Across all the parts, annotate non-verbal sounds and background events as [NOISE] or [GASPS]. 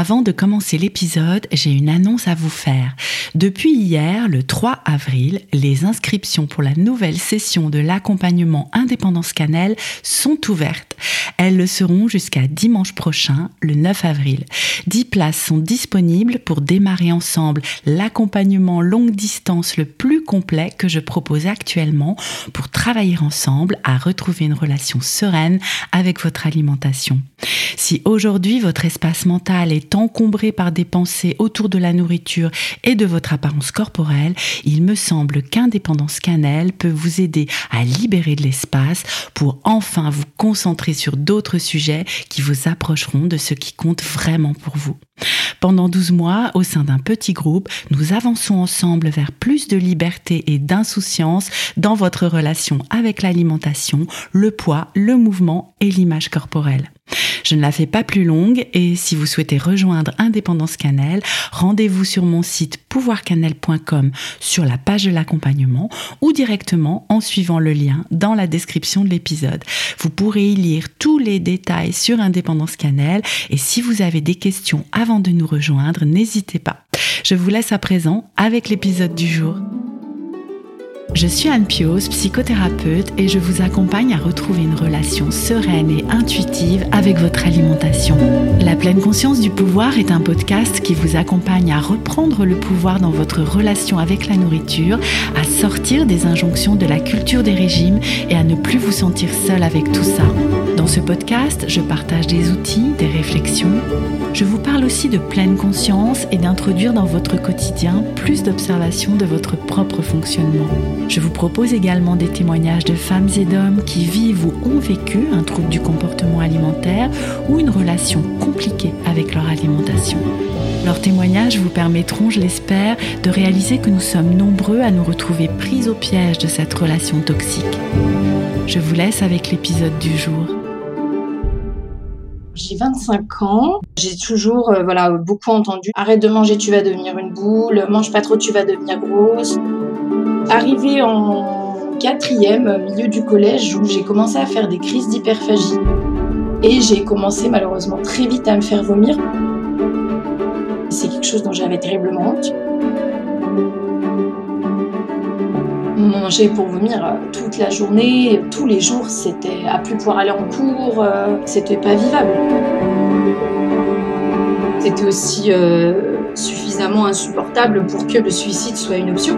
Avant de commencer l'épisode, j'ai une annonce à vous faire. Depuis hier, le 3 avril, les inscriptions pour la nouvelle session de l'accompagnement Indépendance Cannelle sont ouvertes. Elles le seront jusqu'à dimanche prochain, le 9 avril. 10 places sont disponibles pour démarrer ensemble l'accompagnement longue distance le plus complet que je propose actuellement pour travailler ensemble à retrouver une relation sereine avec votre alimentation. Si aujourd'hui votre espace mental est encombré par des pensées autour de la nourriture et de votre apparence corporelle, il me semble qu'Indépendance Cannelle peut vous aider à libérer de l'espace pour enfin vous concentrer sur d'autres sujets qui vous approcheront de ce qui compte vraiment pour vous. Pendant 12 mois, au sein d'un petit groupe, nous avançons ensemble vers plus de liberté et d'insouciance dans votre relation avec l'alimentation, le poids, le mouvement et l'image corporelle. Je ne la fais pas plus longue et si vous souhaitez rejoindre Indépendance Cannelle, rendez-vous sur mon site pouvoircannelle.com sur la page de l'accompagnement ou directement en suivant le lien dans la description de l'épisode. Vous pourrez y lire tous les détails sur Indépendance Cannelle et si vous avez des questions avant de nous rejoindre, n'hésitez pas. Je vous laisse à présent avec l'épisode du jour. Je suis Anne Pios, psychothérapeute, et je vous accompagne à retrouver une relation sereine et intuitive avec votre alimentation. La pleine conscience du pouvoir est un podcast qui vous accompagne à reprendre le pouvoir dans votre relation avec la nourriture, à sortir des injonctions de la culture des régimes et à ne plus vous sentir seul avec tout ça. Dans ce podcast, je partage des outils, des réflexions. Je vous parle aussi de pleine conscience et d'introduire dans votre quotidien plus d'observation de votre propre fonctionnement. Je vous propose également des témoignages de femmes et d'hommes qui vivent ou ont vécu un trouble du comportement alimentaire ou une relation compliquée avec leur alimentation. Leurs témoignages vous permettront, je l'espère, de réaliser que nous sommes nombreux à nous retrouver pris au piège de cette relation toxique. Je vous laisse avec l'épisode du jour. J'ai 25 ans. J'ai toujours euh, voilà, beaucoup entendu arrête de manger, tu vas devenir une boule, mange pas trop, tu vas devenir grosse. Arrivé en quatrième, milieu du collège, où j'ai commencé à faire des crises d'hyperphagie. Et j'ai commencé malheureusement très vite à me faire vomir. C'est quelque chose dont j'avais terriblement honte. Manger pour vomir euh, toute la journée, tous les jours, c'était à plus pouvoir aller en cours, euh, c'était pas vivable. C'était aussi euh, suffisamment insupportable pour que le suicide soit une option.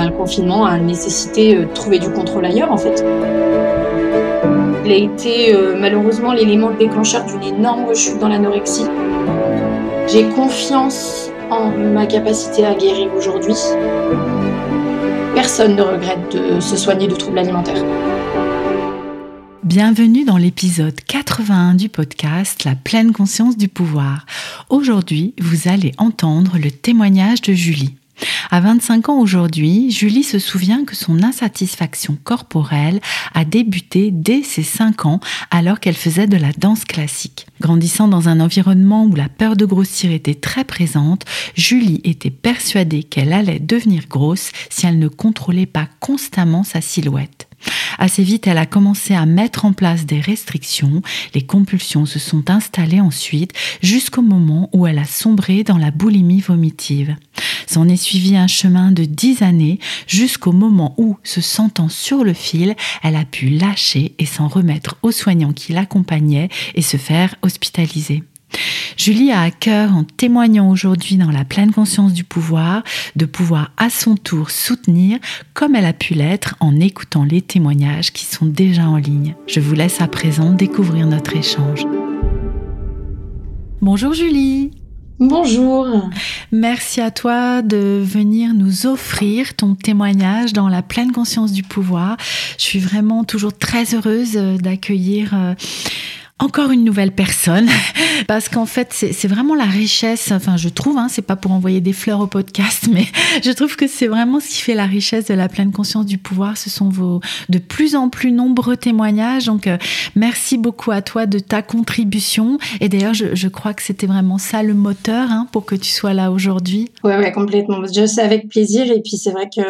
le confinement a nécessité de trouver du contrôle ailleurs en fait. Il a été malheureusement l'élément déclencheur d'une énorme rechute dans l'anorexie. J'ai confiance en ma capacité à guérir aujourd'hui. Personne ne regrette de se soigner de troubles alimentaires. Bienvenue dans l'épisode 81 du podcast La pleine conscience du pouvoir. Aujourd'hui, vous allez entendre le témoignage de Julie. À 25 ans aujourd'hui, Julie se souvient que son insatisfaction corporelle a débuté dès ses 5 ans alors qu'elle faisait de la danse classique. Grandissant dans un environnement où la peur de grossir était très présente, Julie était persuadée qu'elle allait devenir grosse si elle ne contrôlait pas constamment sa silhouette. Assez vite, elle a commencé à mettre en place des restrictions. Les compulsions se sont installées ensuite jusqu'au moment où elle a sombré dans la boulimie vomitive. S'en est suivi un chemin de dix années jusqu'au moment où, se sentant sur le fil, elle a pu lâcher et s'en remettre aux soignants qui l'accompagnaient et se faire hospitaliser. Julie a à cœur, en témoignant aujourd'hui dans la pleine conscience du pouvoir, de pouvoir à son tour soutenir comme elle a pu l'être en écoutant les témoignages qui sont déjà en ligne. Je vous laisse à présent découvrir notre échange. Bonjour Julie Bonjour. Merci à toi de venir nous offrir ton témoignage dans la pleine conscience du pouvoir. Je suis vraiment toujours très heureuse d'accueillir euh, encore une nouvelle personne, [LAUGHS] parce qu'en fait, c'est vraiment la richesse, enfin je trouve, hein, c'est pas pour envoyer des fleurs au podcast, [LAUGHS] mais je trouve que c'est vraiment ce qui fait la richesse de la pleine conscience du pouvoir, ce sont vos de plus en plus nombreux témoignages. Donc euh, merci beaucoup à toi de ta contribution. Et d'ailleurs, je, je, crois que c'était vraiment ça le moteur hein, pour que tu sois là aujourd'hui. Ouais, ouais, complètement. Je sais avec plaisir. Et puis c'est vrai que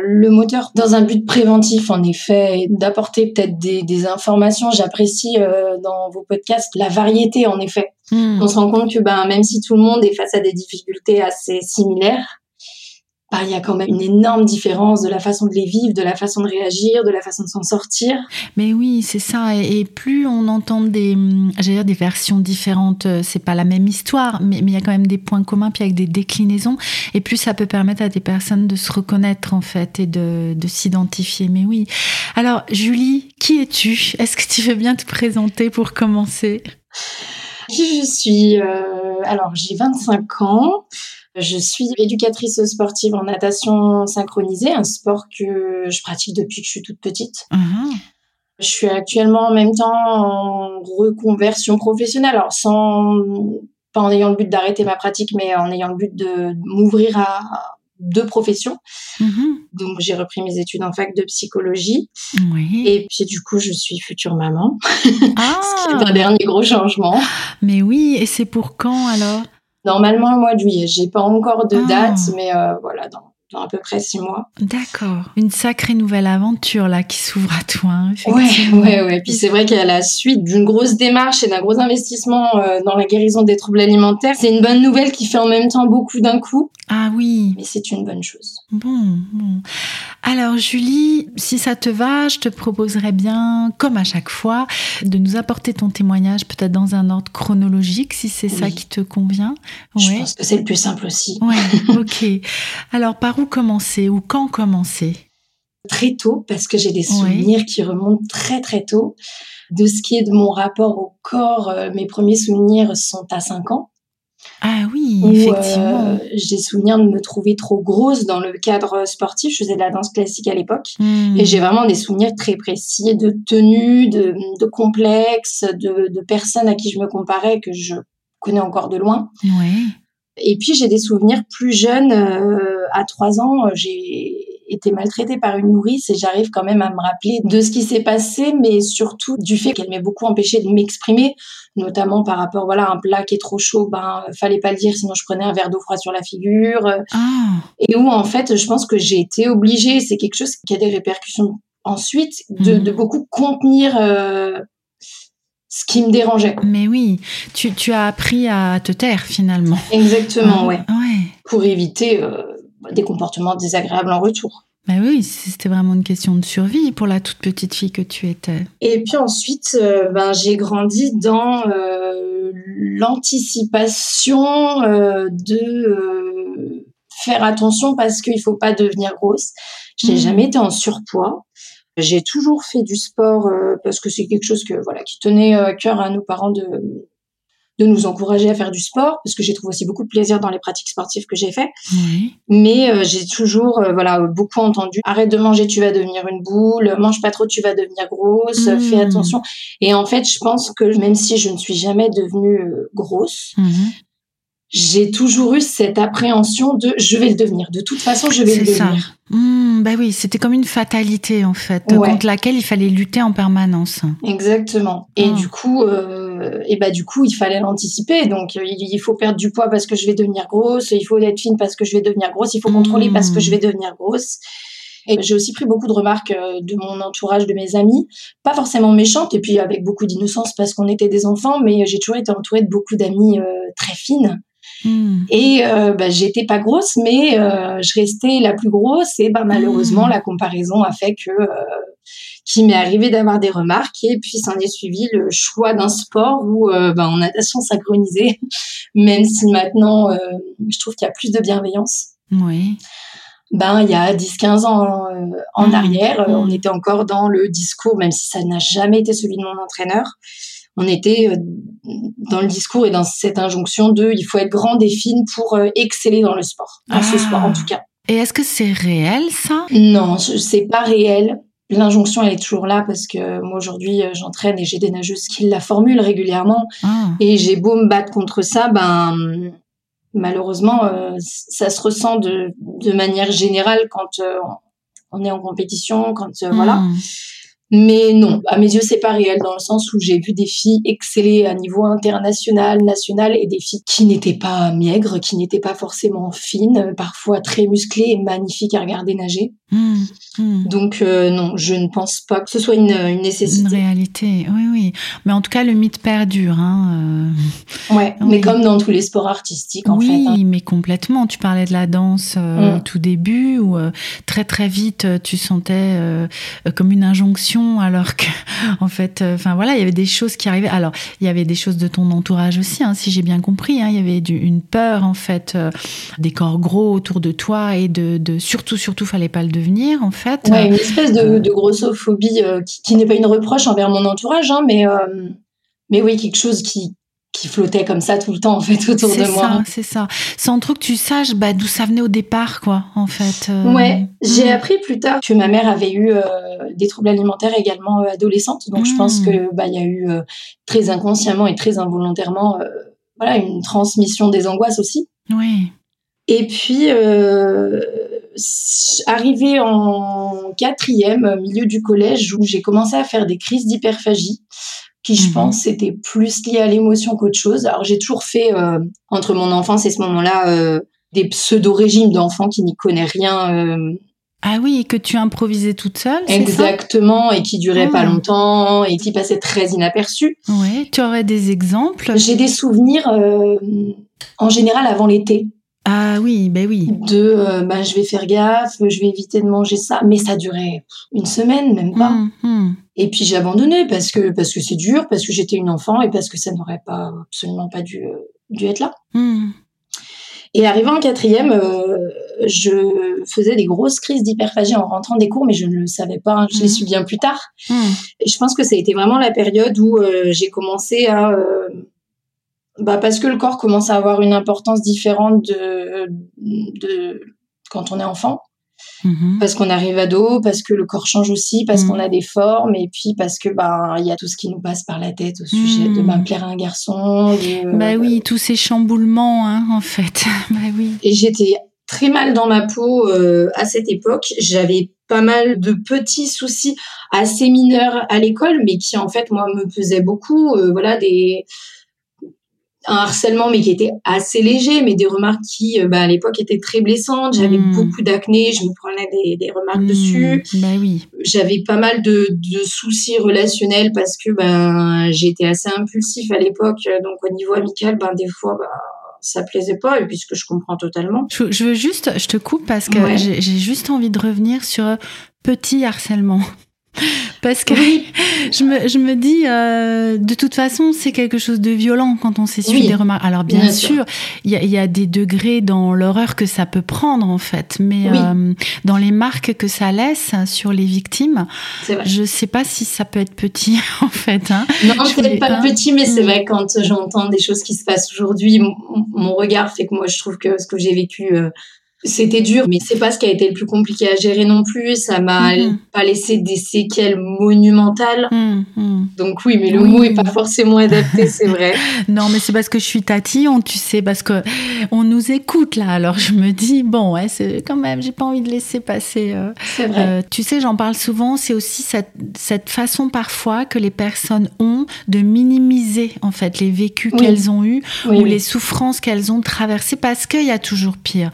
le moteur, dans un but préventif, en effet, d'apporter peut-être des, des, informations. J'apprécie euh, dans vos podcasts, la variété en effet. Hmm. On se rend compte que ben, même si tout le monde est face à des difficultés assez similaires, ben, il y a quand même une énorme différence de la façon de les vivre, de la façon de réagir, de la façon de s'en sortir. Mais oui, c'est ça. Et, plus on entend des, dire, des versions différentes, euh, c'est pas la même histoire, mais il y a quand même des points communs, puis avec des déclinaisons. Et plus ça peut permettre à des personnes de se reconnaître, en fait, et de, de s'identifier. Mais oui. Alors, Julie, qui es-tu? Est-ce que tu veux bien te présenter pour commencer? Qui je suis euh, Alors, j'ai 25 ans. Je suis éducatrice sportive en natation synchronisée, un sport que je pratique depuis que je suis toute petite. Mhm. Je suis actuellement en même temps en reconversion professionnelle, alors sans pas en ayant le but d'arrêter ma pratique, mais en ayant le but de m'ouvrir à deux professions. Mhm. Donc j'ai repris mes études en fac de psychologie. Et puis du coup, je suis future maman. Ah. [LAUGHS] Ce qui est un dernier gros changement. Mais oui, et c'est pour quand alors? Normalement, au mois de juillet. J'ai pas encore de ah. date, mais euh, voilà, dans dans à peu près six mois. D'accord. Une sacrée nouvelle aventure là qui s'ouvre à toi. Hein, ouais, ouais, ouais. Puis c'est vrai qu'à la suite d'une grosse démarche et d'un gros investissement euh, dans la guérison des troubles alimentaires, c'est une bonne nouvelle qui fait en même temps beaucoup d'un coup. Ah oui. Mais c'est une bonne chose. Bon, bon. Alors Julie, si ça te va, je te proposerais bien, comme à chaque fois, de nous apporter ton témoignage peut-être dans un ordre chronologique, si c'est ça qui te convient. Je pense que c'est le plus simple aussi. Oui, [LAUGHS] ok. Alors par où commencer ou quand commencer? Très tôt, parce que j'ai des souvenirs qui remontent très très tôt. De ce qui est de mon rapport au corps, euh, mes premiers souvenirs sont à 5 ans. Ah oui, effectivement. Euh, j'ai souvenir de me trouver trop grosse dans le cadre sportif. Je faisais de la danse classique à l'époque. Hmm. Et j'ai vraiment des souvenirs très précis de tenue, de, de complexes, de, de, personnes à qui je me comparais que je connais encore de loin. Ouais. Et puis j'ai des souvenirs plus jeunes. Euh, à trois ans, j'ai été maltraitée par une nourrice et j'arrive quand même à me rappeler de ce qui s'est passé, mais surtout du fait qu'elle m'ait beaucoup empêché de m'exprimer, notamment par rapport voilà un plat qui est trop chaud, ben fallait pas le dire, sinon je prenais un verre d'eau froide sur la figure. Ah. Et où en fait, je pense que j'ai été obligée. C'est quelque chose qui a des répercussions ensuite de, mhm. de beaucoup contenir. Euh, ce qui me dérangeait. Mais oui, tu, tu, as appris à te taire finalement. Exactement, ouais. ouais. Pour éviter euh, des comportements désagréables en retour. Mais oui, c'était vraiment une question de survie pour la toute petite fille que tu étais. Et puis ensuite, euh, ben, j'ai grandi dans euh, l'anticipation de faire attention parce qu'il faut pas devenir grosse. J'ai n'ai mmh. jamais été en surpoids. J'ai toujours fait du sport euh, parce que c'est quelque chose que voilà qui tenait euh, à cœur à nos parents de de nous encourager à faire du sport parce que j'ai trouvé aussi beaucoup de plaisir dans les pratiques sportives que j'ai fait. Mais euh, j'ai toujours voilà beaucoup entendu arrête de manger tu vas devenir une boule, mange pas trop tu vas devenir grosse, fais mmh. attention. Et en fait, je pense que même si je ne suis jamais devenue grosse, mmh j'ai toujours eu cette appréhension de je vais le devenir. De toute façon, je vais le devenir. Mmh, bah oui, c'était comme une fatalité en fait, contre laquelle il fallait lutter en permanence. Exactement. Et mmh. du coup, euh, et bah du coup, il fallait l'anticiper. Donc, il faut perdre du poids parce que je vais devenir grosse. Il faut être fine parce que je vais devenir grosse. Il faut contrôler parce que je vais mmh. devenir grosse. Et j'ai aussi pris beaucoup de remarques euh, de mon entourage, de mes amis, pas forcément méchantes, et puis avec beaucoup d'innocence parce qu'on était des enfants, mais j'ai toujours été entourée de beaucoup d'amis euh, très fines Hmm. Et euh, bah, j'étais pas grosse, mais euh, je restais la plus grosse. Et bah, malheureusement, hmm. la comparaison a fait que euh, qu'il m'est arrivé d'avoir des remarques. Et puis, s'en est suivi le choix d'un sport où, bah, en natation synchronisée, même si maintenant, je trouve qu'il y a plus de bienveillance. Oui. Ben, il y a 10-15 ans en hmm. arrière, on était encore dans le discours, même si ça n'a jamais été celui de mon entraîneur on était euh, dans le discours et dans cette injonction de il faut être grande et fine pour euh, exceller dans le sport, dans ce sport en tout cas. Et est-ce que c'est réel ça? Non, c'est pas réel. l'injonction elle est toujours là parce que moi aujourd'hui j'entraîne et j'ai des nageuses qui la formulent régulièrement ah. et j'ai beau me battre contre ça ben malheureusement ça se ressent de, de manière générale quand on est en compétition quand voilà hmm. Mais non, à mes yeux, c'est pas réel dans le sens où j'ai vu des filles exceller à niveau international, national et des filles qui n'étaient pas maigres, qui n'étaient pas forcément fines, parfois très musclées et magnifiques à regarder nager. Mmh, mmh. Donc euh, non, je ne pense pas que ce soit une, une, nécessité. Une réalité, oui, oui. Mais en tout cas, le mythe perdure. Hein, euh... Ouais, mais comme dans tous les sports artistiques, en oui, fait. Oui, hein. mais complètement. Tu parlais de la danse euh, mmh. tout début, où euh, très très vite, tu sentais comme une injonction, alors que, [LAUGHS] en fait, enfin voilà, il y avait des choses qui arrivaient. Alors, il y avait des choses de ton entourage aussi, hein, si j'ai bien compris. Il y avait du, une peur, en fait, des corps gros autour de toi et de, de surtout, surtout, fallait pas le venir en fait. Ouais, une espèce de, de grossophobie euh, qui, n'est pas une reproche envers mon entourage, hein, mais, euh, mais oui, quelque chose qui, qui flottait comme ça tout le temps en fait autour de moi. C'est ça, sans trop que tu saches bah, d'où ça venait au départ quoi en fait. Euh. Ouais, j'ai hmm. appris plus tard que ma mère avait eu des troubles alimentaires également adolescente, donc je pense hmm. que bah il y a eu très inconsciemment et très involontairement voilà une transmission des angoisses aussi. Oui. Et puis arrivé en quatrième, milieu du collège, où j'ai commencé à faire des crises d'hyperphagie, qui je mhm. pense étaient plus liées à l'émotion qu'autre chose. Alors j'ai toujours fait euh, entre mon enfance et ce moment-là euh, des pseudo-régimes d'enfants qui n'y connaissent rien. Euh. Ah oui, et que tu improvisais toute seule Exactement, et qui duraient pas ah. longtemps, et qui passaient très inaperçus. Oui, tu aurais des exemples? J'ai des souvenirs, en général, avant l'été. Ah oui, ben oui. De, euh, bah, je vais faire gaffe, je vais éviter de manger ça, mais ça durait une semaine, même pas. Hum, hum. Et puis j'ai abandonné parce que parce que c'est dur, parce que j'étais une enfant et parce que ça n'aurait pas absolument pas dû euh, dû être là. Hum. Et arrivant en quatrième, euh, je faisais des grosses crises d'hyperphagie en rentrant des cours, mais je ne le savais pas. Hein, je l'ai su bien plus tard. Et je pense que ça a été vraiment la période où j'ai commencé à bah parce que le corps commence à avoir une importance différente de, de quand on est enfant. Mm-hmm. Parce qu'on arrive à dos, parce que le corps change aussi, parce qu'on mm. a des formes, et puis parce que bah il y a tout ce qui nous passe par la tête au sujet de bah, plaire à un garçon. bah oui, tous ces chamboulements, hein, en fait. [LAUGHS] bah oui. Et j'étais très mal dans ma peau euh, à cette époque. J'avais pas mal de petits soucis assez mineurs à l'école, mais qui en fait moi me pesaient beaucoup. Euh, voilà des un harcèlement mais qui était assez léger mais des remarques qui euh, bah, à l'époque étaient très blessantes. J'avais hmm. beaucoup d'acné je me prenais des, des remarques hmm. dessus. Bah oui. J'avais pas mal de, de, soucis relationnels parce que ben j'étais assez impulsif à l'époque. Donc au niveau amical ben des fois bah, ça plaisait pas et puis ce que je comprends totalement. Je, veux juste je te coupe parce que j'ai juste envie de revenir sur petit harcèlement parce que [LAUGHS] je, me, je me dis, euh, de toute façon, c'est quelque chose de violent quand on s'essuie des remarques. Alors bien, sûr, il y a, y a, des degrés dans l'horreur que ça peut prendre en fait, mais euh, dans les marques que ça laisse sur les victimes, je sais pas si ça peut être petit [LAUGHS] en fait. Hein. Non, peut-être pas petit, mais c'est mm. vrai quand j'entends des choses qui se passent aujourd'hui, mon, regard fait que moi je trouve que ce que j'ai vécu euh, c'était dur, mais c'est pas ce qui a été le plus compliqué à gérer non plus. Ça m'a mm-hmm. pas laissé des séquelles monumentales. Mm-hmm. Donc oui, mais le mot est pas forcément adapté, c'est vrai. [LAUGHS] non, mais c'est parce que je suis tatillon, tu sais, parce que on nous écoute là. Alors je me dis bon, ouais, c'est quand même, j'ai pas envie de laisser passer. Euh, c'est vrai. Euh, tu sais, j'en parle souvent. C'est aussi cette, cette façon parfois que les personnes ont de minimiser en fait les vécus qu'elles ont eus ou les souffrances qu'elles ont traversées parce qu'il y a toujours pire.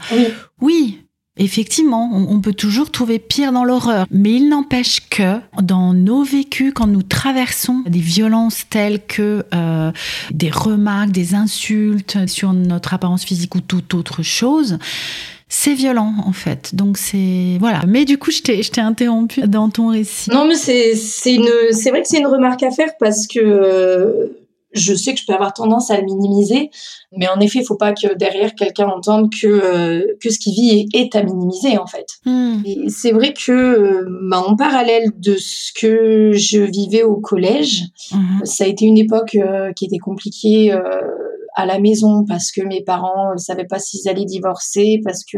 Oui, Effectivement, on, peut toujours trouver pire dans l'horreur, mais il n'empêche que dans nos vécus, quand nous traversons des violences telles que euh, des remarques, des insultes sur notre apparence physique ou toute autre chose, c'est violent en fait. Donc c'est voilà. Mais du coup, je t'ai je interrompu dans ton récit. Non, mais c'est une c'est vrai que c'est une remarque à faire parce que je sais que je peux avoir tendance à le minimiser, mais en effet, il faut pas que derrière quelqu'un entende que euh, que ce qu'il vit est, à minimiser en fait. Hmm. C'est vrai que euh, bah, en parallèle de ce que je vivais au collège, hmm. ça a été une époque euh, qui était compliquée à la maison parce que mes parents ne savaient pas s'ils allaient divorcer, parce que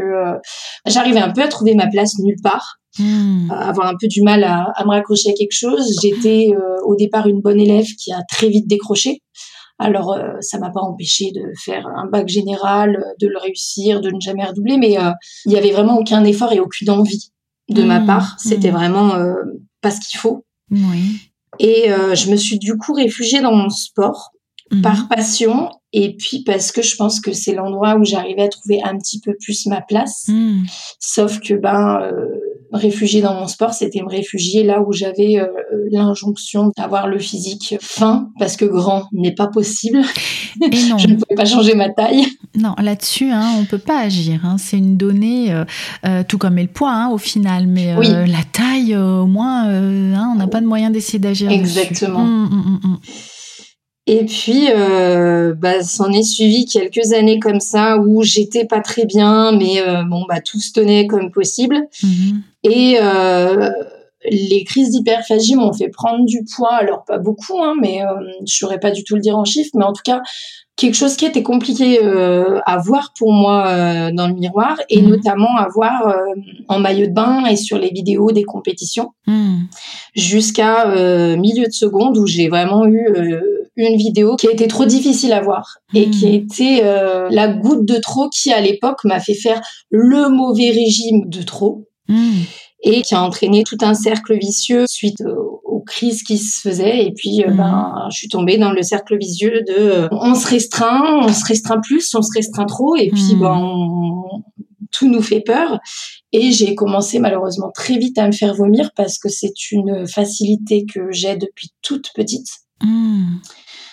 j'arrivais un peu à trouver ma place nulle part. Hmm. avoir un peu du mal à, à, me raccrocher à quelque chose. J'étais au départ une bonne élève qui a très vite décroché. Alors, euh, ça m'a pas empêché de faire un bac général, de le réussir, de ne jamais redoubler, mais euh, il y avait vraiment aucun effort et aucune envie de ma mmh, part. C'était mmh. vraiment euh, pas ce qu'il faut. Et je me suis du coup réfugiée dans mon sport mmh. par passion et puis parce que je pense que c'est l'endroit où j'arrivais à trouver un petit peu plus ma place. Sauf que ben réfugier dans mon sport, c'était me réfugier là où j'avais euh, l'injonction d'avoir le physique fin, parce que grand n'est pas possible. Et [LAUGHS] non. je ne pouvais pas changer ma taille. Non, là-dessus, hein, on peut pas agir. Hein. C'est une donnée, euh, euh, tout comme le poids hein, au final, mais la taille, au moins, hein, on n'a pas de moyen d'essayer d'agir. Exactement. Hum, hum, et puis, euh, bah, s'en est suivi quelques années comme ça où j'étais pas très bien, mais euh, bon, bah, tout se tenait comme possible. Mhm. Et euh, les crises d'hyperphagie m'ont fait prendre du poids, alors pas beaucoup, hein, mais euh, je saurais pas du tout le dire en chiffres, mais en tout cas, quelque chose qui était compliqué à voir pour moi dans le miroir et mhm. notamment à voir en maillot de bain et sur les vidéos des compétitions mhm. jusqu'à milieu de seconde où j'ai vraiment eu une vidéo qui a été trop difficile à voir et qui a mhm. été la goutte de trop qui à l'époque m'a fait faire le mauvais régime de trop et qui a entraîné tout un cercle vicieux suite aux, crises qui se faisaient. Et puis, euh, ben, je suis tombée dans le cercle vicieux de euh, on se restreint, on se restreint plus, on se restreint trop, et puis, ben, tout nous fait peur. Et j'ai commencé malheureusement très vite à me faire vomir parce que c'est une facilité que j'ai depuis toute petite.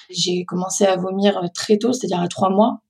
J'ai commencé à vomir très tôt, c'est-à-dire à trois mois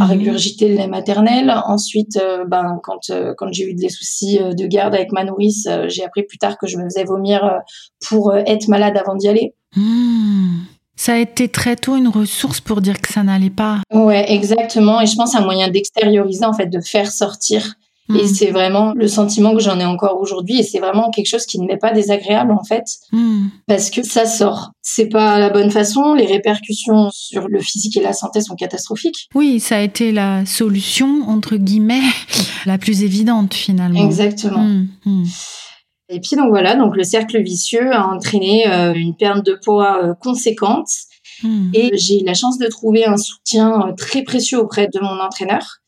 à mhm. régurgiter le lait maternel. Ensuite, euh, ben, quand, euh, quand j'ai eu des soucis euh, de garde avec ma nourrice, j'ai appris plus tard que je me faisais vomir pour être malade avant d'y aller. Hmm. Ça a été très tôt une ressource pour dire que ça n'allait pas. Ouais, exactement. Et je pense un moyen d'extérioriser, en fait, de faire sortir et hmm. c'est vraiment le sentiment que j'en ai encore aujourd'hui. Et c'est vraiment quelque chose qui ne m'est pas désagréable, en fait, hmm. parce que ça sort. C'est pas la bonne façon. Les répercussions sur le physique et la santé sont catastrophiques. Oui, ça a été la solution, entre guillemets, [LAUGHS] la plus évidente, finalement. Exactement. Hmm, et puis, donc voilà, donc le cercle vicieux a entraîné euh, une perte de poids euh, conséquente. Et j'ai eu la chance de trouver un soutien euh, très précieux auprès de mon entraîneur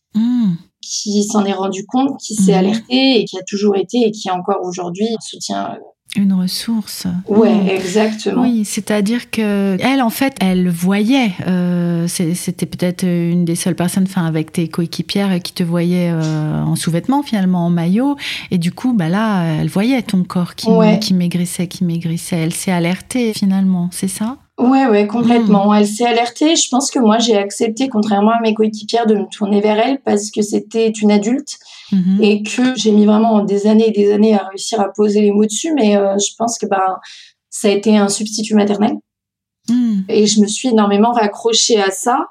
qui s'en est rendu compte, qui s'est mhm. alerté et qui a toujours été et qui encore aujourd'hui soutient euh, une ressource. Ouais, mhm. exactement. Oui, c'est-à-dire que elle, en fait, elle voyait. Euh, c'était peut-être une des seules personnes, enfin, avec tes coéquipières, qui te voyaient euh, en sous-vêtements finalement, en maillot, et du coup, bah là, elle voyait ton corps qui, qui maigrissait, qui maigrissait. Elle s'est alertée finalement, c'est ça? Ouais, ouais, complètement. Hmm. Elle s'est alertée. Je pense que moi, j'ai accepté, contrairement à mes coéquipières, de me tourner vers elle parce que c'était une adulte mhm. et que j'ai mis vraiment des années et des années à réussir à poser les mots dessus. Mais euh, je pense que ben, ça a été un substitut maternel. Hmm. Et je me suis énormément raccrochée à ça.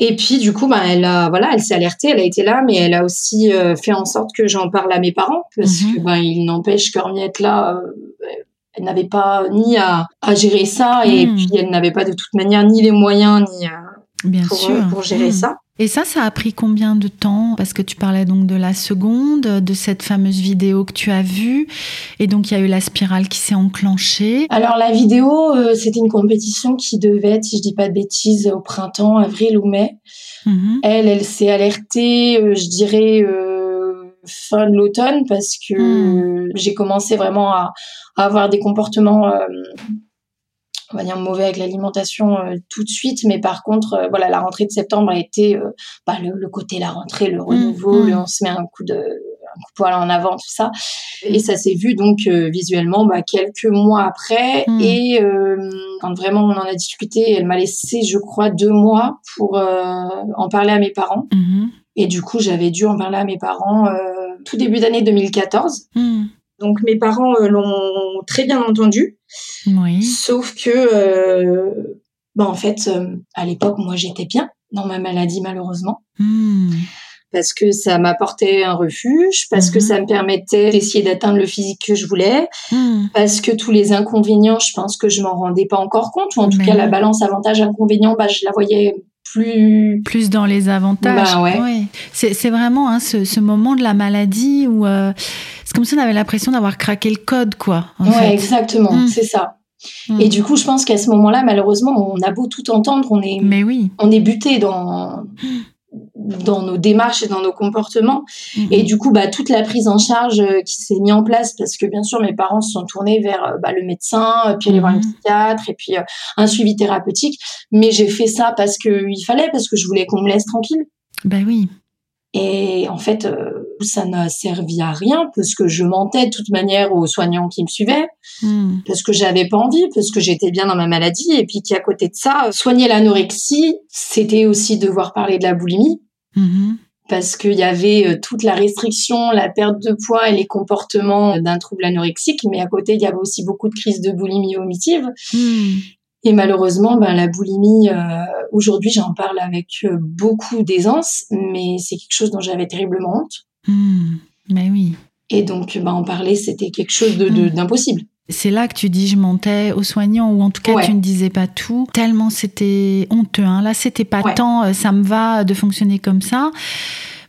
Et puis du coup, ben, elle a, voilà, elle s'est alertée, elle a été là, mais elle a aussi euh, fait en sorte que j'en parle à mes parents, parce mhm. que ben, il n'empêche être là, euh, elle n'avait pas ni à, gérer ça et hmm. puis elle n'avait pas de toute manière ni les moyens ni euh, Bien pour, sûr. pour gérer hmm. ça. Et ça, ça a pris combien de temps? Parce que tu parlais donc de la seconde, de cette fameuse vidéo que tu as vue. Et donc, il y a eu la spirale qui s'est enclenchée. Alors, la vidéo, euh, c'était une compétition qui devait être, si je dis pas de bêtises, au printemps, avril ou mai. Mhm. Elle, elle s'est alertée, euh, je dirais, fin de l'automne parce que hmm. j'ai commencé vraiment à, avoir des comportements euh, on va dire mauvais avec l'alimentation euh, tout de suite mais par contre euh, voilà la rentrée de septembre a été bah, le, côté la rentrée le renouveau hmm. le on se met un coup de un coup de poil en avant tout ça et ça s'est vu donc visuellement bah, quelques mois après hmm. et quand vraiment on en a discuté elle m'a laissé je crois deux mois pour en parler à mes parents et du coup, j'avais dû en parler à mes parents tout début d'année 2014. Hmm. Donc mes parents euh, l'ont très bien entendu. Oui. Sauf que, euh, bah, en fait, à l'époque, moi, j'étais bien dans ma maladie, malheureusement. Hmm. Parce que ça m'apportait un refuge, parce que hmm. ça me permettait d'essayer d'atteindre le physique que je voulais, parce que tous les inconvénients, je pense que je m'en rendais pas encore compte, ou en tout cas la balance avantage-inconvénient, bah, je la voyais plus plus dans les avantages. Bah ouais. C'est vraiment hein, ce, ce, moment de la maladie où euh, c'est comme si on avait l'impression d'avoir craqué le code, quoi. ouais, exactement, mm. c'est ça. Mm. Et du coup, je pense qu'à ce moment-là, malheureusement, on a beau tout entendre, on est, Mais oui. on est buté dans dans nos démarches et dans nos comportements. Mhm. Et du coup, bah, toute la prise en charge euh, qui s'est mise en place, parce que bien sûr, mes parents se sont tournés vers euh, bah, le médecin, euh, puis aller voir une mhm. psychiatre, et puis un suivi thérapeutique. Mais j'ai fait ça parce qu'il fallait, parce que je voulais qu'on me laisse tranquille. Ben oui. Et en fait, ça n'a servi à rien parce que je mentais de toute manière aux soignants qui me suivaient, mhm. parce que j'avais pas envie, parce que j'étais bien dans ma maladie, et puis qu'à côté de ça, soigner l'anorexie, c'était aussi devoir parler de la boulimie. Mm-hmm. Parce qu'il y avait euh, toute la restriction, la perte de poids et les comportements d'un trouble anorexique, mais à côté, il y avait aussi beaucoup de crises de boulimie vomitive. Mm. Et malheureusement, ben, la boulimie, euh, aujourd'hui, j'en parle avec euh, beaucoup d'aisance, mais c'est quelque chose dont j'avais terriblement honte. Mm. Mais oui. Et donc, ben, en parler, c'était quelque chose d'impossible. C'est là que tu dis je mentais aux soignants ou en tout cas tu ne disais pas tout tellement c'était honteux. Hein. Là c'était pas tant euh, ça me va de fonctionner comme ça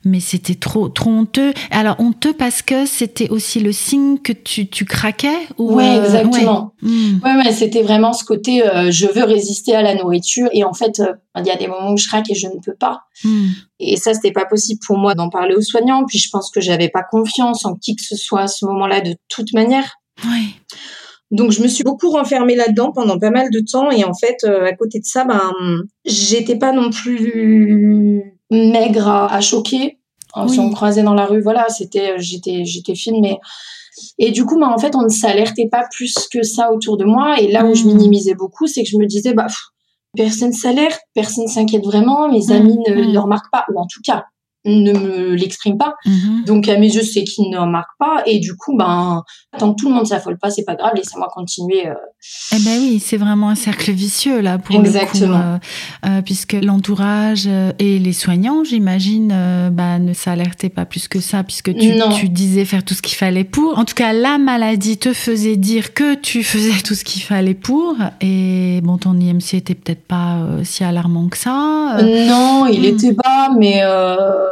mais c'était trop trop honteux. Alors honteux parce que c'était aussi le signe que tu, tu craquais ou Ouais, euh, exactement. Hmm. Ouais, ouais, c'était vraiment ce côté euh, je veux résister à la nourriture et en fait il y a des moments où je craque et je ne peux pas. Hmm. Et ça c'était pas possible pour moi d'en parler aux soignants puis je pense que j'avais pas confiance en qui que ce soit à ce moment-là de toute manière. Oui. Donc je me suis beaucoup renfermée là-dedans pendant pas mal de temps et en fait euh, à côté de ça ben j'étais pas non plus maigre à, choquer. Si on me croisait dans la rue, voilà, c'était j'étais j'étais fine mais et du coup ben, en fait on ne s'alertait pas plus que ça autour de moi et là où je mmh. minimisais beaucoup c'est que je me disais bah personne s'alerte, personne s'inquiète vraiment, mes mmh. amis ne le remarquent pas ou en tout cas ne me l'exprime pas. Mhm. Donc à mes yeux, c'est qu'il ne remarque pas. Et du coup, ben, tant que tout le monde s'affole pas, c'est pas grave, laissez-moi continuer. Euh. Eh ben oui, c'est vraiment un cercle vicieux là pour Exactement. Le coup, euh, euh, puisque l'entourage et les soignants, j'imagine, bah, ne s'alertaient pas plus que ça, puisque tu, tu disais faire tout ce qu'il fallait pour. En tout cas, la maladie te faisait dire que tu faisais tout ce qu'il fallait pour. Et bon, ton IMC était peut-être pas si alarmant que ça. Non, il hmm. était bas, mais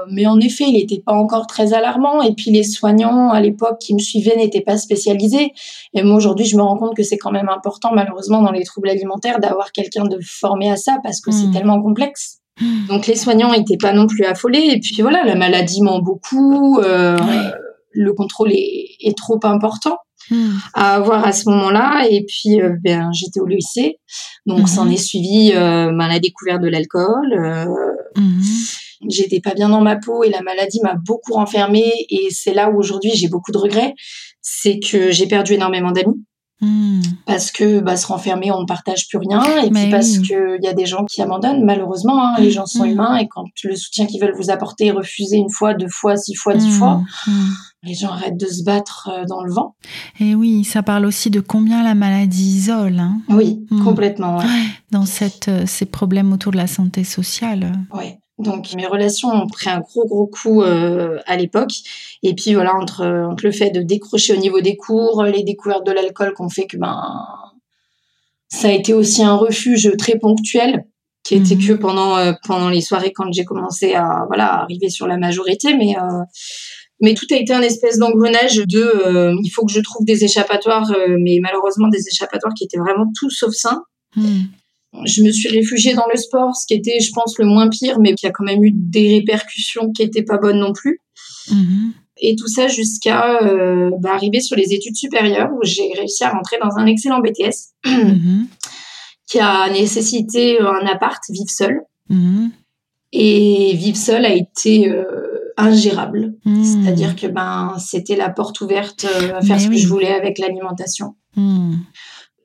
mais en effet, il n'était pas encore très alarmant. Et puis les soignants à l'époque qui me suivaient n'étaient pas spécialisés. Et moi aujourd'hui, je me rends compte que c'est quand même important, malheureusement, dans les troubles alimentaires, d'avoir quelqu'un de formé à ça parce que c'est hmm. tellement complexe. Hmm. Donc les soignants n'étaient pas non plus affolés. Et puis voilà, la maladie ment beaucoup. Euh, le contrôle est, trop important. Hmm. à avoir à ce moment-là. Et puis, euh, ben, j'étais au lycée, donc s'en est suivi euh, ben, la découverte de l'alcool, euh, j'étais pas bien dans ma peau et la maladie m'a beaucoup renfermée et c'est là où aujourd'hui j'ai beaucoup de regrets, c'est que j'ai perdu énormément d'amis. Hmm. Parce que bah, se renfermer, on ne partage plus rien, et puis parce qu'il y a des gens qui abandonnent, malheureusement, hein, les gens sont hmm. humains, et quand le soutien qu'ils veulent vous apporter est refusé une fois, deux fois, six fois, dix hmm. fois, les gens arrêtent de se battre euh, dans le vent. Et oui, ça parle aussi de combien la maladie isole. Hein. Oui, complètement. Dans cette, euh, ces problèmes autour de la santé sociale. Oui. Donc mes relations ont pris un gros gros coup euh, à l'époque. Et puis voilà, entre, entre, le fait de décrocher au niveau des cours, les découvertes de l'alcool qu'on fait que ben ça a été aussi un refuge très ponctuel qui était mhm. que pendant euh, pendant les soirées quand j'ai commencé à voilà arriver sur la majorité mais euh, mais tout a été un espèce d'engrenage de il faut que je trouve des échappatoires mais malheureusement des échappatoires qui étaient vraiment tout sauf sains mhm. Je me suis réfugiée dans le sport, ce qui était, je pense, le moins pire, mais qui a quand même eu des répercussions qui étaient pas bonnes non plus. Mm-hmm. Et tout ça jusqu'à euh, bah, arriver sur les études supérieures où j'ai réussi à rentrer dans un excellent BTS mm-hmm. [CLEARS THROAT] qui a nécessité un appart, vivre seul. Mm-hmm. Et vivre seul a été euh, ingérable. C'est-à-dire que ben c'était la porte ouverte euh, à faire ce que je voulais avec l'alimentation.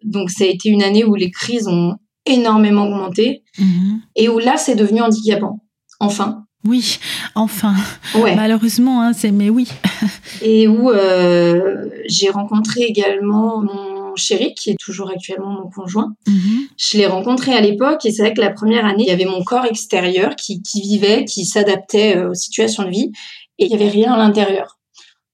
Donc ça a été une année où les crises ont énormément augmenté mhm. et où là, c'est devenu handicapant. Enfin. Oui, enfin. Ouais. Malheureusement, hein, c'est mais oui. [LAUGHS] et où euh, j'ai rencontré également mon chéri, qui est toujours actuellement mon conjoint. Mhm. Je l'ai rencontré à l'époque et c'est vrai que la première année, il y avait mon corps extérieur qui, qui vivait, qui s'adaptait euh, aux situations de vie et il n'y avait rien à l'intérieur.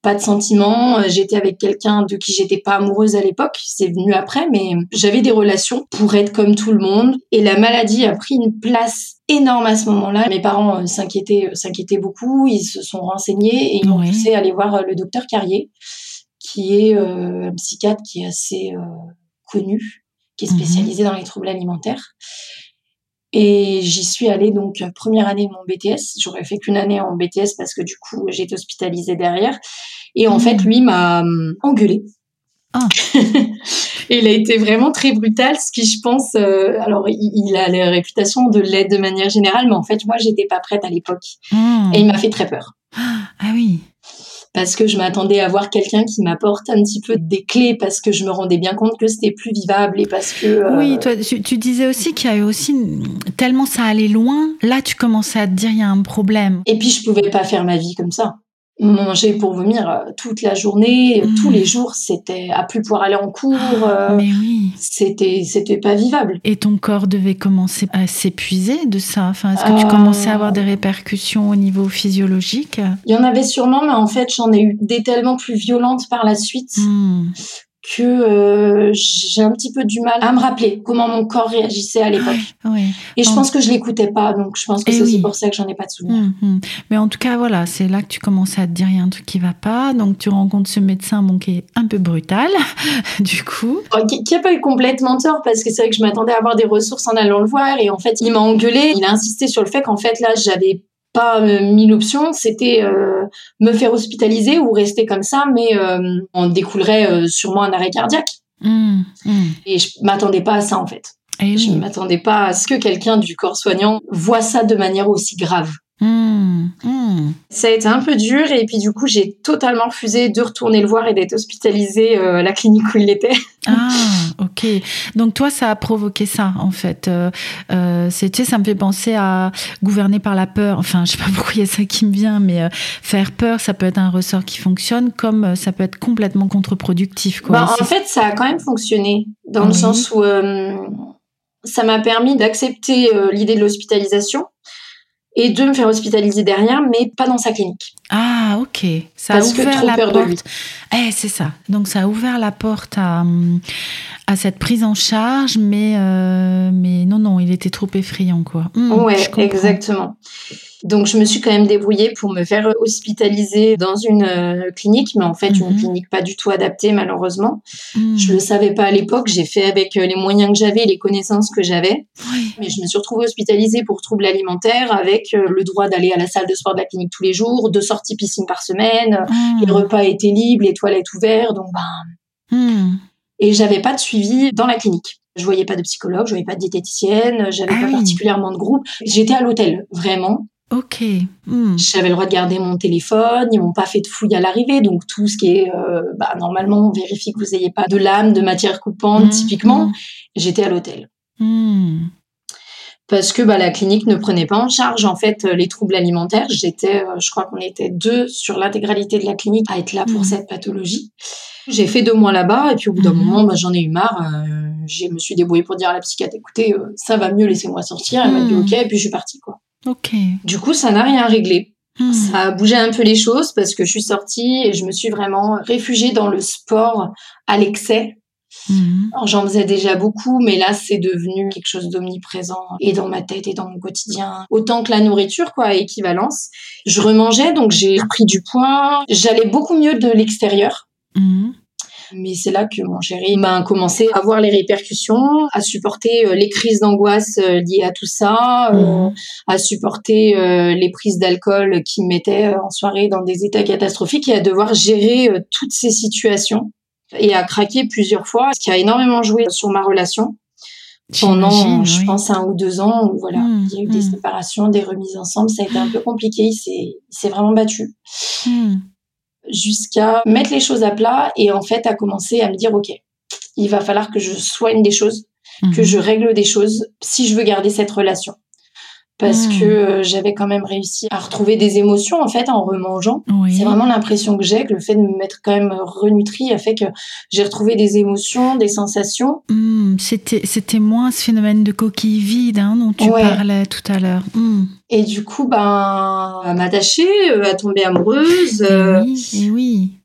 Pas de sentiments. J'étais avec quelqu'un de qui j'étais pas amoureuse à l'époque. C'est venu après, mais j'avais des relations pour être comme tout le monde. Et la maladie a pris une place énorme à ce moment-là. Mes parents euh, s'inquiétaient, euh, s'inquiétaient beaucoup. Ils se sont renseignés et ils m'ont poussé à aller voir euh, le docteur Carrier, qui est un psychiatre qui est assez connu, qui est mhm. spécialisé dans les troubles alimentaires. Et j'y suis allée donc première année de mon BTS. J'aurais fait qu'une année en BTS parce que du coup j'ai été hospitalisée derrière. Et en fait, lui m'a hum, engueulée. Ah. [LAUGHS] il a été vraiment très brutal, ce qui, je pense, euh, alors il, a la réputation de l'aide de manière générale, mais en fait, moi, j'étais pas prête à l'époque. Hmm. Et il m'a fait très peur. Ah oui. Parce que je m'attendais à voir quelqu'un qui m'apporte un petit peu des clés, parce que je me rendais bien compte que c'était plus vivable et parce que. Euh, oui, toi, tu, disais aussi qu'il y avait aussi tellement ça allait loin. Là, tu commençais à te dire il y a un problème. Et puis je pouvais pas faire ma vie comme ça manger pour vomir euh, toute la journée, mmh. tous les jours, c'était à plus pouvoir aller en cours. Ah, euh, mais oui. C'était c'était pas vivable. Et ton corps devait commencer à s'épuiser de ça. Enfin, est-ce que tu commençais à avoir des répercussions au niveau physiologique? Il y en avait sûrement, mais en fait, j'en ai eu des tellement plus violentes par la suite. Mmh que euh, j'ai un petit peu du mal à me rappeler comment mon corps réagissait à l'époque. Et je pense que je l'écoutais pas, donc je pense que c'est aussi pour ça que j'en ai pas de souvenir. Hum, hum. Mais en tout cas, voilà, c'est là que tu commences à te dire il y a un truc qui va pas, donc tu rencontres ce médecin bon, qui est un peu brutal, [LAUGHS] du coup. qui, a pas eu complètement tort, parce que c'est vrai que je m'attendais à avoir des ressources en allant le voir, et en fait, il m'a engueulé, il a insisté sur le fait qu'en fait, là, j'avais pas euh, mille options, c'était euh, me faire hospitaliser ou rester comme ça, mais euh, on découlerait sûrement un arrêt cardiaque. Mmh, mmh. Et je m'attendais pas à ça en fait. Et eh je ne m'attendais pas à ce que quelqu'un du corps soignant voit ça de manière aussi grave. Mmh, ça a été un peu dur et puis du coup j'ai totalement refusé de retourner le voir et d'être hospitalisée à la clinique où il était. [LAUGHS] Ah ok. Donc toi ça a provoqué ça en fait. Euh, euh, c'est ça me fait penser à gouverner par la peur. Enfin je sais pas pourquoi il y a ça qui me vient, mais euh, faire peur ça peut être un ressort qui fonctionne comme ça peut être complètement contre-productif. Bah, en fait ça a quand même fonctionné dans le sens où ça m'a permis d'accepter l'idée de l'hospitalisation et de me faire hospitaliser derrière, mais pas dans sa clinique. Ah, ok. Ça a ouvert la porte. Eh, c'est ça. Donc ça a ouvert la porte à, à cette prise en charge, mais euh, mais non, non, il était trop effrayant, quoi. Mmh, ouais, exactement. Donc je me suis quand même débrouillée pour me faire hospitaliser dans une euh, clinique, mais en fait une mhm. clinique pas du tout adaptée malheureusement. Je le savais pas à l'époque, j'ai fait avec euh, les moyens que j'avais, les connaissances que j'avais. Mais je me suis retrouvée hospitalisée pour troubles alimentaires avec euh, le droit d'aller à la salle de sport de la clinique tous les jours, deux sorties piscine par semaine, mhm. les repas étaient libres, les toilettes ouvertes, donc ben. Et j'avais pas de suivi dans la clinique. Je voyais pas de psychologue, je voyais pas de diététicienne, j'avais ah pas particulièrement de groupe. J'étais à l'hôtel, vraiment. Ok. Hmm. J'avais le droit de garder mon téléphone. Ils m'ont pas fait de fouille à l'arrivée, donc tout ce qui est, euh, bah, normalement, on vérifie que vous n'ayez pas de lame, de matière coupante, hmm. typiquement. Hmm. J'étais à l'hôtel. Parce que bah, la clinique ne prenait pas en charge en fait les troubles alimentaires. J'étais, euh, je crois qu'on était deux sur l'intégralité de la clinique à être là pour cette pathologie. J'ai fait deux mois là-bas et puis au bout d'un moment, bah, j'en ai eu marre. Euh, je me suis débrouillée pour dire à la psychiatre, écoutez, ça va mieux, laissez-moi sortir. Elle m'a dit ok, et puis je suis partie quoi. Ok. Du coup, ça n'a rien réglé. Hmm. Ça a bougé un peu les choses parce que je suis sortie et je me suis vraiment réfugiée dans le sport à l'excès. Hmm. J'en faisais déjà beaucoup, mais là, c'est devenu quelque chose d'omniprésent et dans ma tête et dans mon quotidien. Autant que la nourriture, quoi, équivalence. Je remangeais, donc j'ai pris du poids. J'allais beaucoup mieux de l'extérieur. Hmm. Mais c'est là que mon chéri m'a commencé à voir les répercussions, à supporter euh, les crises d'angoisse euh, liées à tout ça, euh, mmh. à supporter les prises d'alcool qui me mettaient en soirée dans des états catastrophiques et à devoir gérer toutes ces situations et à craquer plusieurs fois, ce qui a énormément joué sur ma relation pendant, je pense, un ou deux ans où voilà, mmh, il y a eu des mmh. séparations, des remises ensemble, ça a été un peu compliqué, il s'est vraiment battu jusqu'à mettre les choses à plat et en fait à commencer à me dire ok, il va falloir que je soigne des choses, que mhm. je règle des choses si je veux garder cette relation. Parce hmm. que euh, j'avais quand même réussi à retrouver des émotions en fait en remangeant. C'est vraiment l'impression que j'ai que le fait de me mettre quand même renutri a fait que j'ai retrouvé des émotions, des sensations. Hmm, c'était c'était moins ce phénomène de coquille vide hein, dont tu parlais tout à l'heure. Hmm. Et du coup ben à m'attacher, euh, à tomber amoureuse. oui, oui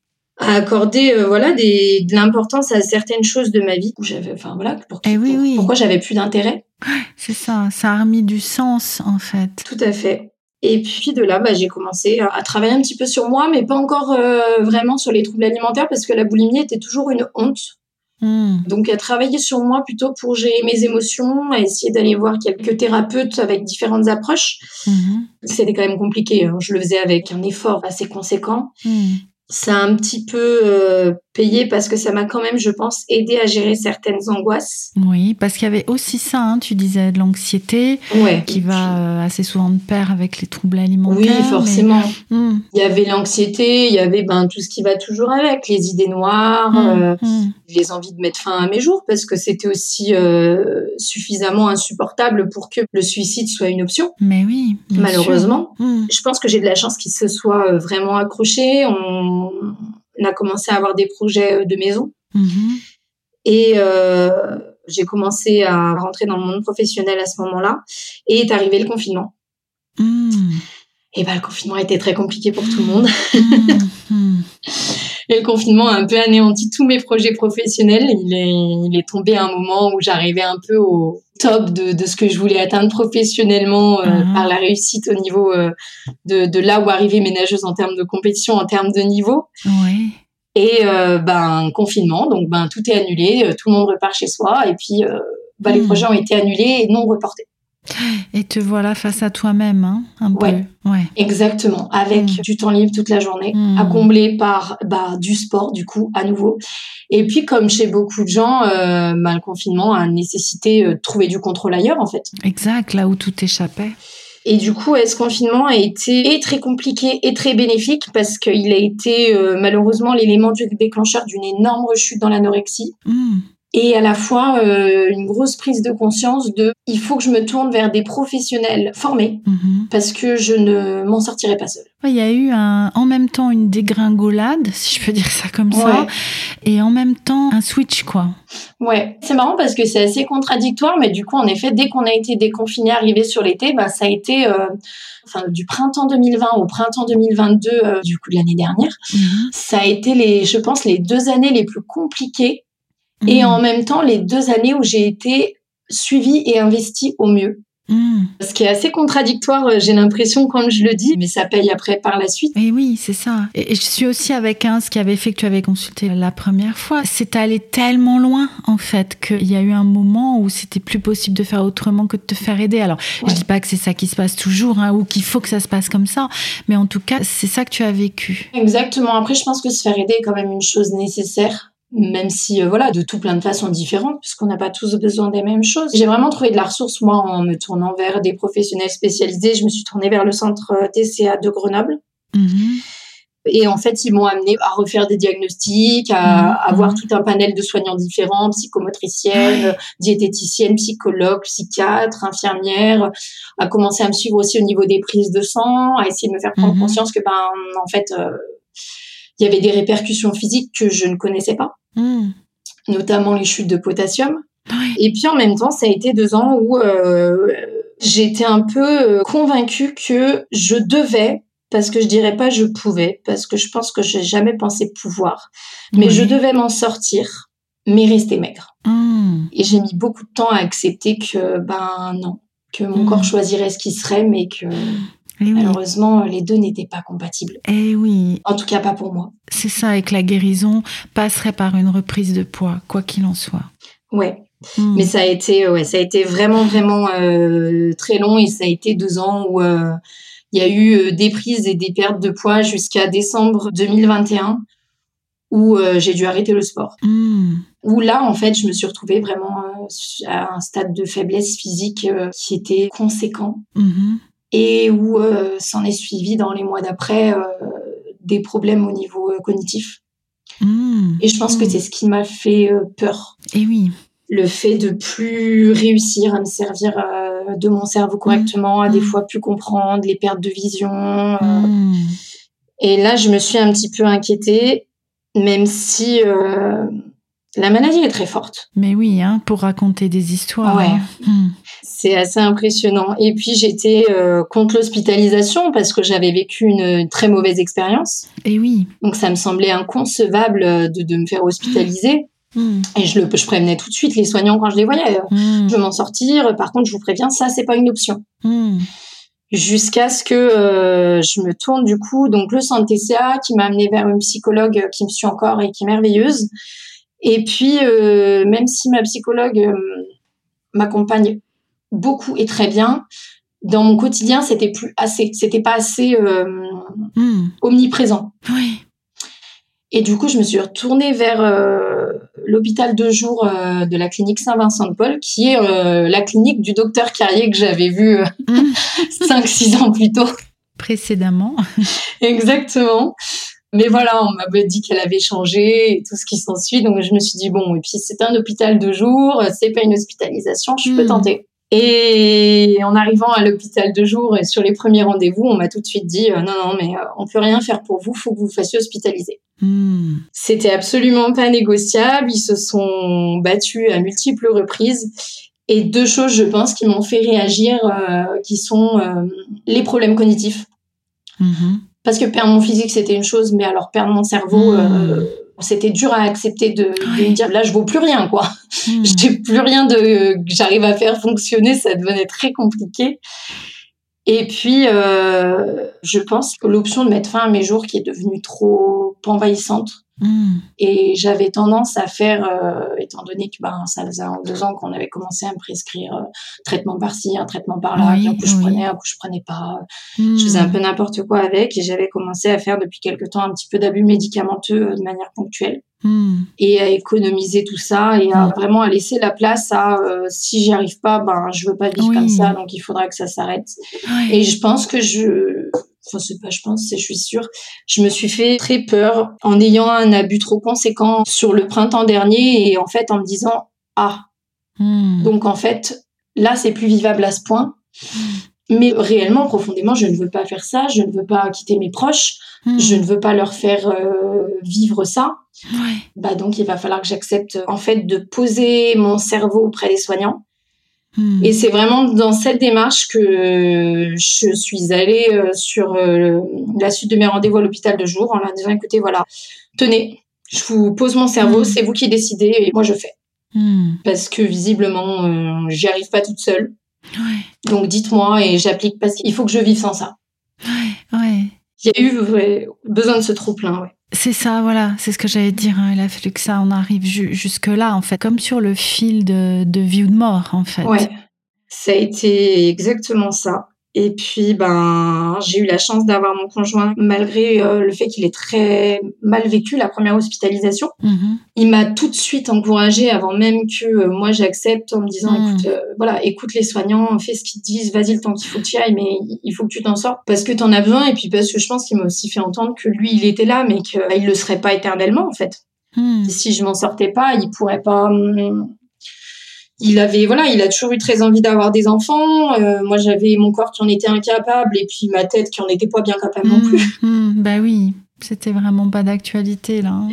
à accorder euh, voilà des, de l'importance à certaines choses de ma vie où j'avais enfin voilà pour, eh oui, oui. pourquoi j'avais plus d'intérêt c'est ça ça a remis du sens en fait tout à fait et puis de là bah, j'ai commencé à, travailler un petit peu sur moi mais pas encore euh, vraiment sur les troubles alimentaires parce que la boulimie était toujours une honte hmm. donc à travailler sur moi plutôt pour gérer mes émotions à essayer d'aller voir quelques thérapeutes avec différentes approches hmm. c'était quand même compliqué hein. je le faisais avec un effort assez conséquent hmm ça a un petit peu euh, payé parce que ça m'a quand même, je pense, aidé à gérer certaines angoisses. Oui, parce qu'il y avait aussi ça, hein, tu disais, de l'anxiété qui va euh, assez souvent de pair avec les troubles alimentaires. Oui, forcément. Hmm. Il y avait l'anxiété, il y avait ben, tout ce qui va toujours avec, les idées noires, hmm, euh, hmm. les envies de mettre fin à mes jours parce que c'était aussi suffisamment insupportable pour que le suicide soit une option. Mais oui, malheureusement. Je pense que j'ai de la chance qu'il se soit vraiment accroché. On on, a commencé à avoir des projets euh, de maison. Mhm. Et euh, j'ai commencé à rentrer dans le monde professionnel à ce moment-là. Et est arrivé le confinement. Mhm. Et ben, le confinement a été très compliqué pour tout le monde. [LAUGHS] Et le confinement a un peu anéanti tous mes projets professionnels. Il est, il est tombé à un moment où j'arrivais un peu au top de, de, ce que je voulais atteindre professionnellement euh, par la réussite au niveau euh, de, de, là où arrivait mes nageuses en termes de compétition, en termes de niveau. Oui. Et euh, ben confinement, donc ben tout est annulé, tout le monde repart chez soi et puis ben, les hmm. projets ont été annulés et non reportés. Et te voilà face à toi-même, hein, un ouais. peu. Ouais. Exactement, avec mm. du temps libre toute la journée, mm. à combler par bah, du sport, du coup, à nouveau. Et puis, comme chez beaucoup de gens, euh, bah, le confinement a nécessité euh, de trouver du contrôle ailleurs, en fait. Exact, là où tout échappait. Et du coup, ce confinement a été très compliqué et très bénéfique parce qu'il a été euh, malheureusement l'élément déclencheur d'une énorme rechute dans l'anorexie. Mm et à la fois euh, une grosse prise de conscience de il faut que je me tourne vers des professionnels formés mhm. parce que je ne m'en sortirai pas seule. Il y a eu un, en même temps une dégringolade, si je peux [LAUGHS] dire ça comme ça, et en même temps un switch quoi. Ouais, c'est marrant parce que c'est assez contradictoire, mais du coup en effet dès qu'on a été déconfiné, arrivé sur l'été, bah ça a été euh, enfin du printemps 2020 au printemps 2022 euh, du coup de l'année dernière, mhm. ça a été les, je pense les deux années les plus compliquées et mm. en même temps les deux années où j'ai été suivie et investie au mieux. Mm. Ce qui est assez contradictoire, euh, j'ai l'impression quand je le dis, mais ça paye après par la suite. Et oui, c'est ça. Et je suis aussi avec un, ce qui avait fait que tu avais consulté la première fois. C'est allé tellement loin, en fait, qu'il y a eu un moment où c'était plus possible de faire autrement que de te faire aider. Alors, je dis pas que c'est ça qui se passe toujours, hein, ou qu'il faut que ça se passe comme ça, mais en tout cas, c'est ça que tu as vécu. Exactement. Après, je pense que se faire aider est quand même une chose nécessaire même si euh, voilà de tout plein de façons différentes puisqu'on n'a pas tous besoin des mêmes choses. J'ai vraiment trouvé de la ressource moi en me tournant vers des professionnels spécialisés. Je me suis tournée vers le centre euh, TCA de Grenoble. Mm-hmm. Et en fait, ils m'ont amené à refaire des diagnostics, à, avoir tout un panel de soignants différents, psychomotriciennes, diététiciennes, psychologues, psychiatres, infirmières, à commencer à me suivre aussi au niveau des prises de sang, à essayer de me faire prendre mm-hmm. conscience que ben en fait euh, il y avait des répercussions physiques que je ne connaissais pas. Hmm. notamment les chutes de potassium. Et puis en même temps, ça a été deux ans où euh, j'étais un peu euh, convaincue que je devais, parce que je dirais pas je pouvais, parce que je pense que j'ai jamais pensé pouvoir, mais je devais m'en sortir, mais rester maigre. Hmm. Et j'ai mis beaucoup de temps à accepter que ben non, que mon hmm. corps choisirait ce qui serait, mais que eh Malheureusement, les deux n'étaient pas compatibles. Eh oui. En tout cas, pas pour moi. C'est ça, et que la guérison passerait par une reprise de poids, quoi qu'il en soit. Ouais. Hmm. Mais ça a été, ouais, ça a été vraiment, vraiment euh, très long et ça a été deux ans où euh, il y a eu euh, des prises et des pertes de poids jusqu'à décembre 2021 où j'ai dû arrêter le sport. Hmm. Où là, en fait, je me suis retrouvée vraiment à un stade de faiblesse physique qui était conséquent. Mm-hmm et où euh, s'en est suivi dans les mois d'après euh, des problèmes au niveau euh, cognitif. Mmh. Et je pense que mmh. c'est ce qui m'a fait peur. Et oui. le fait de plus réussir à me servir euh, de mon cerveau correctement, à des fois plus comprendre, les pertes de vision. Euh. Et là, je me suis un petit peu inquiétée, même si euh, la maladie est très forte. Mais oui, hein, pour raconter des histoires. Ouais. Hein. C'est assez impressionnant. Et puis j'étais contre l'hospitalisation parce que j'avais vécu une, très mauvaise expérience. Et oui. Donc ça me semblait inconcevable de, de me faire hospitaliser. [GASPS] Hmm. Et je, le, je prévenais tout de suite les soignants quand je les voyais. Hmm. Je vais m'en sortir. Par contre, je vous préviens, ça, c'est pas une option. Hmm. Jusqu'à ce que euh, je me tourne du coup, donc le centre TCA qui m'a amené vers une psychologue qui me suit encore et qui est merveilleuse. Et puis, euh, même si ma psychologue euh, m'accompagne beaucoup et très bien, dans mon quotidien, c'était plus assez. C'était pas assez omniprésent. Oui. Et du coup, je me suis retournée vers euh, l'hôpital de jour euh, de la clinique Saint-Vincent-de-Paul, qui est euh, la clinique du docteur Carrier que j'avais vu 5-6 [LAUGHS] ans plus tôt. Précédemment. [LAUGHS] Exactement. Mais voilà, on m'avait dit qu'elle avait changé et tout ce qui s'ensuit. Donc je me suis dit, bon, et puis c'est un hôpital de jour, c'est pas une hospitalisation, je peux hmm. tenter. Et en arrivant à l'hôpital de jour et sur les premiers rendez-vous, on m'a tout de suite dit non non mais on peut rien faire pour vous, faut que vous vous fassiez hospitaliser. Hmm. C'était absolument pas négociable. Ils se sont battus à multiples reprises. Et deux choses, je pense, qui m'ont fait réagir, euh, qui sont euh, les problèmes cognitifs. Mm-hmm. Parce que perdre mon physique, c'était une chose, mais alors perdre mon cerveau, euh, hmm. C'était dur à accepter de, me dire là, je vaux plus rien, quoi. Mm. [LAUGHS] J'ai plus rien de que j'arrive à faire fonctionner, ça devenait très compliqué. Et puis, euh, je pense que l'option de mettre fin à mes jours qui est devenue trop envahissante. Hmm. Et j'avais tendance à faire, euh, étant donné que ben, ça faisait un ou deux ans qu'on avait commencé à me prescrire euh, traitement par-ci, un traitement par-là, un coup je prenais, un coup je prenais pas. Je faisais un hmm. peu n'importe quoi avec et j'avais commencé à faire depuis quelque temps un petit peu d'abus médicamenteux euh, de manière ponctuelle. Hmm. et à économiser tout ça et à vraiment à laisser la place à euh, si j'y arrive pas ben je veux pas vivre comme ça donc il faudra que ça s'arrête et je pense que je enfin c'est pas je pense c'est je suis sûre je me suis fait très peur en ayant un abus trop conséquent sur le printemps dernier et en fait en me disant ah hmm. donc en fait là c'est plus vivable à ce point mais réellement, profondément, je ne veux pas faire ça, je ne veux pas quitter mes proches, hmm. je ne veux pas leur faire euh, vivre ça. Bah donc, il va falloir que j'accepte en fait de poser mon cerveau auprès des soignants. Hmm. Et c'est vraiment dans cette démarche que je suis allée euh, sur euh, la suite de mes rendez-vous à l'hôpital de jour en leur disant écoutez, voilà, tenez, je vous pose mon cerveau, hmm. c'est vous qui décidez et moi je fais. Parce que visiblement, j'y arrive pas toute seule. Donc dites-moi et j'applique parce qu'il faut que je vive sans ça. Ouais, ouais. Il y a eu besoin de ce trop-plein, ouais. C'est ça, voilà, c'est ce que j'allais dire. Hein. Il a fallu que ça on arrive jusque-là, en fait, comme sur le fil de, de vie ou de mort, en fait. Ouais, ça a été exactement ça. Et puis, ben, j'ai eu la chance d'avoir mon conjoint, malgré euh, le fait qu'il est très mal vécu la première hospitalisation. Mm-hmm. Il m'a tout de suite encouragée avant même que euh, moi j'accepte en me disant, mm. écoute, euh, voilà, écoute les soignants, fais ce qu'ils te disent, vas-y le temps qu'il faut que tu ailles, mais il faut que tu t'en sortes parce que tu en as besoin et puis parce que je pense qu'il m'a aussi fait entendre que lui, il était là, mais qu'il le serait pas éternellement en fait. Mm. Si je m'en sortais pas, il pourrait pas hum, il avait voilà, il a toujours eu très envie d'avoir des enfants. Euh, moi, j'avais mon corps qui en était incapable et puis ma tête qui en était pas bien capable non plus. Mmh, mmh, bah oui, c'était vraiment pas d'actualité là. Hein.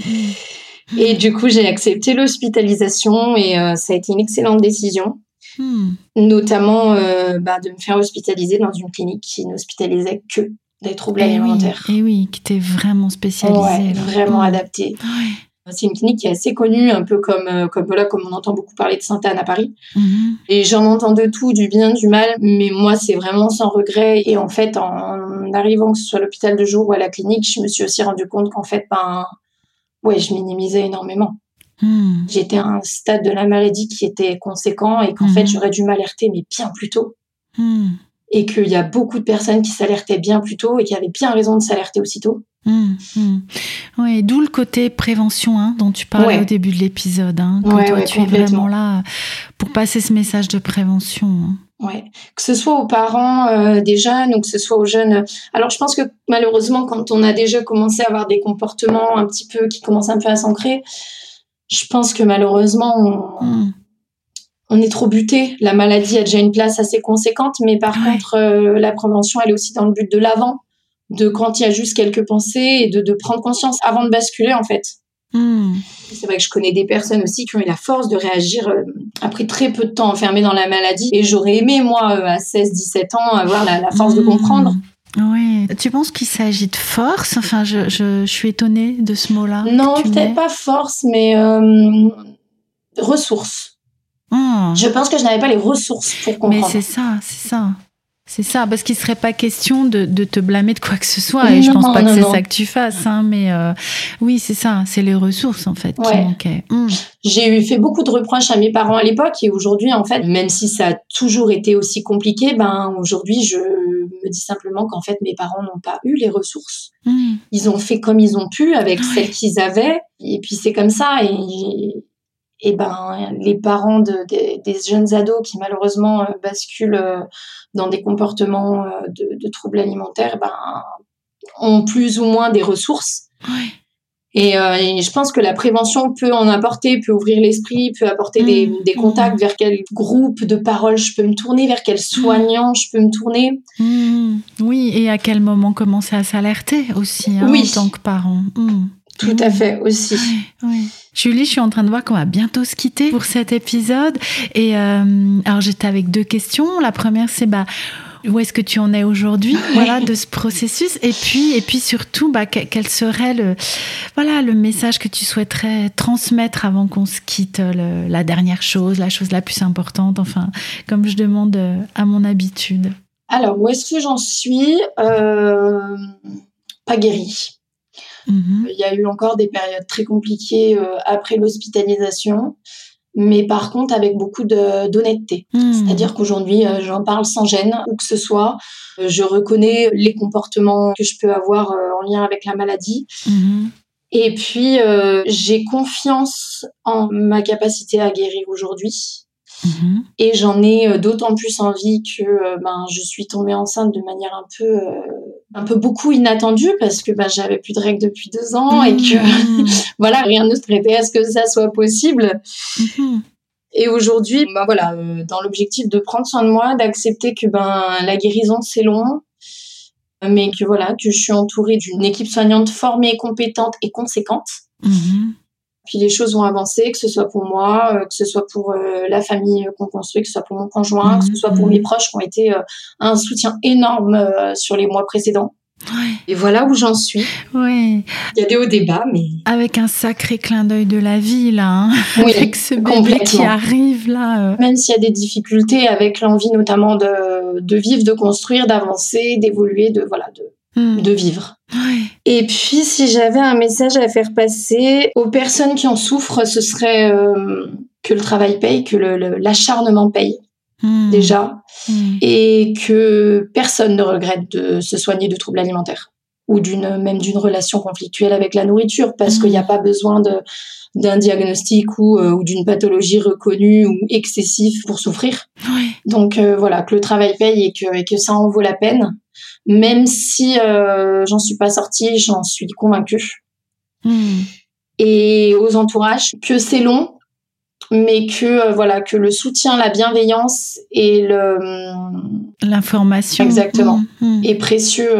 Et du coup, j'ai accepté l'hospitalisation et euh, ça a été une excellente décision. Mmh. Notamment euh, bah, de me faire hospitaliser dans une clinique qui n'hospitalisait que des troubles et eh alimentaires. et oui, qui était vraiment spécialisée. Ouais, vraiment adaptée. C'est une clinique qui est assez connue, un peu comme, euh, comme, voilà, comme on entend beaucoup parler de Sainte-Anne à Paris. Mhm. Et j'en entends de tout, du bien, du mal, mais moi, c'est vraiment sans regret. Et en fait, en arrivant, que ce soit à l'hôpital de jour ou à la clinique, je me suis aussi rendu compte qu'en fait, ben, ouais, je minimisais énormément. Mhm. J'étais à un stade de la maladie qui était conséquent et qu'en fait, mhm. j'aurais dû m'alerter, mais bien plus tôt et qu'il y a beaucoup de personnes qui s'alertaient bien plus tôt et qui avaient bien raison de s'alerter aussitôt. Mmh, mmh. Oui, d'où le côté prévention hein, dont tu parlais au début de l'épisode. Hein, quand toi, tu es vraiment là pour passer ce message de prévention. Hein. Ouais, que ce soit aux parents euh, des jeunes ou que ce soit aux jeunes. Alors, je pense que malheureusement, quand on a déjà commencé à avoir des comportements un petit peu qui commencent un peu à s'ancrer, je pense que malheureusement, on, mmh on est trop buté. La maladie a déjà une place assez conséquente, mais par contre, euh, la prévention, elle est aussi dans le but de l'avant, de quand il y a juste quelques pensées et de, de prendre conscience avant de basculer, en fait. Hmm. C'est vrai que je connais des personnes aussi qui ont eu la force de réagir euh, après très peu de temps enfermées dans la maladie. Et j'aurais aimé, moi, euh, à 16-17 ans, avoir la, force de hmm. comprendre. Oui. Tu penses qu'il s'agit de force? Enfin, je, je, suis étonnée de ce mot-là. Non, peut-être pas force, mais ressources. Hmm. Je pense que je n'avais pas les ressources pour comprendre. Mais c'est ça, c'est ça. C'est ça, parce qu'il ne serait pas question de, te blâmer de quoi que ce soit. Et je pense pas que c'est ça que tu fasses. Hein, mais euh, oui, c'est ça. C'est les ressources, en fait, qui manquaient. Hmm. J'ai eu fait beaucoup de reproches à mes parents à l'époque. Et aujourd'hui, en fait, même si ça a toujours été aussi compliqué, ben, aujourd'hui, je me dis simplement qu'en fait, mes parents n'ont pas eu les ressources. Hmm. Ils ont fait comme ils ont pu avec celles qu'ils avaient. Et puis, c'est comme ça. Et et ben les parents de, des jeunes ados qui malheureusement euh, basculent euh, dans des comportements euh, de, troubles alimentaires ben ont plus ou moins des ressources. Et, je pense que la prévention peut en apporter peut ouvrir l'esprit peut apporter des, mmh. des, contacts vers quel groupe de paroles je peux me tourner vers quel soignant je peux me tourner. Mmh. oui et à quel moment commencer à s'alerter aussi hein, en tant que parent. Mmh. Tout à fait aussi. Julie, je suis en train de voir qu'on va bientôt se quitter pour cet épisode. Et euh, alors j'étais avec deux questions. La première, c'est bah où est-ce que tu en es aujourd'hui voilà de ce processus? Et puis et puis surtout bah, quel serait le voilà le message que tu souhaiterais transmettre avant qu'on se quitte la dernière chose la chose la plus importante enfin comme je demande euh, à mon habitude? Alors où est-ce que j'en suis? Euh, pas guérie Mhm. Il y a eu encore des périodes très compliquées euh, après l'hospitalisation, mais par contre avec beaucoup d'honnêteté. Mhm. C'est-à-dire qu'aujourd'hui, euh, j'en parle sans gêne, où que ce soit. Euh, je reconnais les comportements que je peux avoir en lien avec la maladie. Mhm. Et puis, j'ai confiance en ma capacité à guérir aujourd'hui. Et j'en ai d'autant plus envie que ben, je suis tombée enceinte de manière un peu un peu beaucoup inattendu parce que bah, j'avais plus de règles depuis deux ans et que mmh. [LAUGHS] voilà rien ne se prêtait à ce que ça soit possible. Mmh. Et aujourd'hui, bah voilà, euh, dans l'objectif de prendre soin de moi, d'accepter que ben la guérison c'est long, mais que voilà que je suis entourée d'une équipe soignante formée, compétente et conséquente. Mmh. Puis les choses vont avancer, que ce soit pour moi, euh, que ce soit pour euh, la famille qu'on construit, que ce soit pour mon conjoint, que ce soit pour mhm. mes proches qui ont été euh, un soutien énorme sur les mois précédents. Et voilà où j'en suis. Ouais. Il y a des hauts débats, mais avec un sacré clin d'œil de la vie là, hein. [LAUGHS] avec ce bébé qui arrive là. Même s'il y a des difficultés, avec l'envie notamment de, de vivre, de construire, d'avancer, d'évoluer, de voilà, de Hmm. de vivre. Et puis, si j'avais un message à faire passer aux personnes qui en souffrent, ce serait euh, que le travail paye, que l'acharnement paye. Hmm. déjà, hmm. et que personne ne regrette de se soigner de troubles alimentaires ou d'une même d'une relation conflictuelle avec la nourriture, parce qu'il n'y a pas besoin de d'un diagnostic ou, euh, ou d'une pathologie reconnue ou excessive pour souffrir. Donc euh, voilà, que le travail paye et que, et que ça en vaut la peine même si euh, j'en suis pas sortie, j'en suis convaincue. Hmm. Et aux entourages, que c'est long, mais que euh, voilà que le soutien, la bienveillance et le l'information exactement hmm, hmm. est précieux.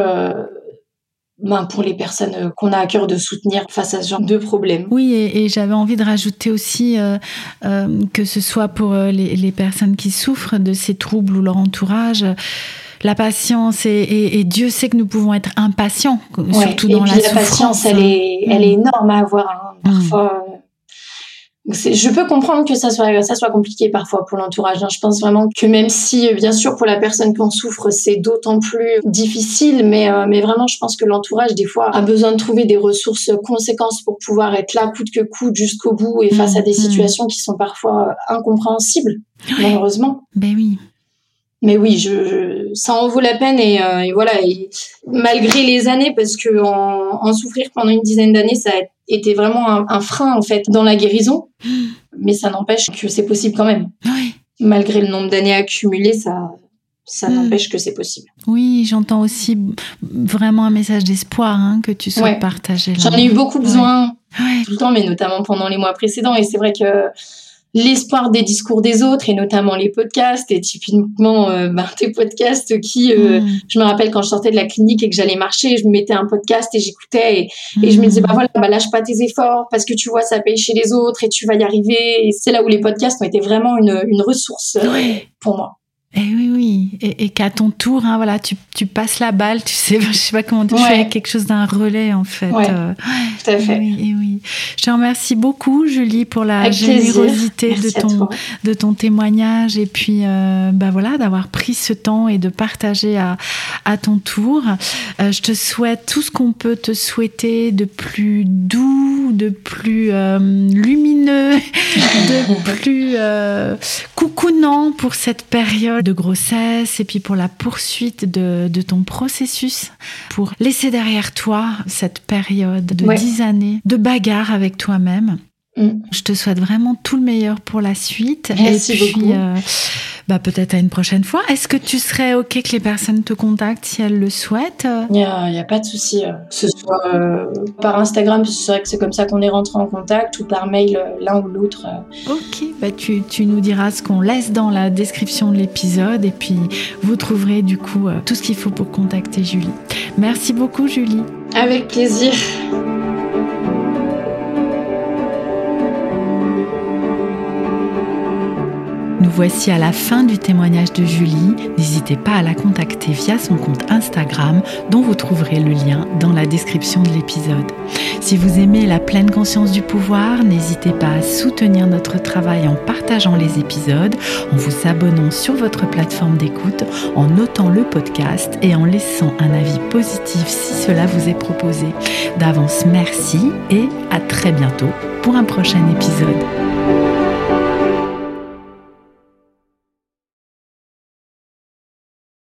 Euh, ben, pour les personnes qu'on a à cœur de soutenir face à ce genre de problème. Oui, et, j'avais envie de rajouter aussi que ce soit pour les, les, personnes qui souffrent de ces troubles ou leur entourage, la patience et, Dieu sait que nous pouvons être impatients, surtout dans la, la patience, elle est, elle est mm. énorme à avoir. Hein, mm. parfois, euh, je peux comprendre que ça soit, ça soit compliqué parfois pour l'entourage. Hein. Je pense vraiment que même si, euh, bien sûr, pour la personne qui en souffre, c'est d'autant plus difficile, mais, euh, mais vraiment, je pense que l'entourage, des fois, a besoin de trouver des ressources conséquences pour pouvoir être là, coûte que coûte, jusqu'au bout, et face à des mm. situations qui sont parfois incompréhensibles, malheureusement. Ben oui mais oui, je, ça en vaut la peine et, euh, voilà. Et malgré les années, parce que en, souffrir pendant une dizaine d'années, ça a été vraiment un, frein en fait dans la guérison. [GASPS] Mais ça n'empêche que c'est possible quand même. Malgré le nombre d'années accumulées, ça, ça hmm. n'empêche que c'est possible. Oui, j'entends aussi vraiment un message d'espoir hein, que tu souhaites partager. J'en ai eu beaucoup besoin tout le temps, mais notamment pendant les mois précédents. Et c'est vrai que l'espoir des discours des autres et notamment les podcasts et typiquement euh, [LAUGHS] ben, tes podcasts qui euh, mm. je me rappelle quand je sortais de la clinique et que j'allais marcher je me mettais un podcast et j'écoutais et, je me disais bah voilà bah lâche pas tes efforts parce que tu vois ça paye chez les autres et tu vas y arriver et c'est là où les podcasts ont été vraiment une, une ressource pour moi et eh oui, oui, et, qu'à ton tour, hein, voilà, tu, tu, passes la balle, tu sais, [LAUGHS] je sais pas comment tu fais quelque chose d'un relais en fait. Ouais, euh, tout à fait. Oui, et oui. Je te remercie beaucoup, Julie, pour la générosité de ton, de ton témoignage et puis, euh, bah voilà, d'avoir pris ce temps et de partager à, à ton tour. Euh, je te souhaite tout ce qu'on peut te souhaiter de plus doux, de plus lumineux, [LAUGHS] de plus coucounant pour cette période de grossesse et puis pour la poursuite de, ton processus, pour laisser derrière toi cette période de dix années de bagarre avec toi-même. Mm. Je te souhaite vraiment tout le meilleur pour la suite. Merci beaucoup. Euh, bah, peut-être à une prochaine fois. Est-ce que tu serais OK que les personnes te contactent si elles le souhaitent Il n'y a, pas de souci. Euh, que ce soit euh, par Instagram, c'est vrai que c'est comme ça qu'on est rentré en contact, ou par mail, euh, l'un ou l'autre. Ok, bah, tu, tu nous diras ce qu'on laisse dans la description de l'épisode, et puis vous trouverez du coup tout ce qu'il faut pour contacter Julie. Merci beaucoup, Julie. Avec plaisir. Nous voici à la fin du témoignage de Julie. N'hésitez pas à la contacter via son compte Instagram dont vous trouverez le lien dans la description de l'épisode. Si vous aimez la pleine conscience du pouvoir, n'hésitez pas à soutenir notre travail en partageant les épisodes, en vous abonnant sur votre plateforme d'écoute, en notant le podcast et en laissant un avis positif si cela vous est proposé. D'avance, merci et à très bientôt pour un prochain épisode.